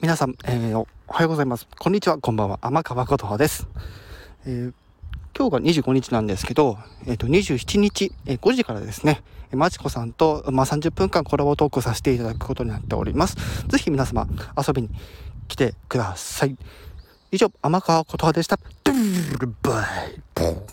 皆さん、えー、おはようございます。こんにちは、こんばんは。天川琴葉です。えー、今日が25日なんですけど、えっ、ー、と、27日、えー、5時からですね、まちこさんと、まあ、30分間コラボトークさせていただくことになっております。ぜひ皆様、遊びに来てください。以上、天川琴葉でした。バイ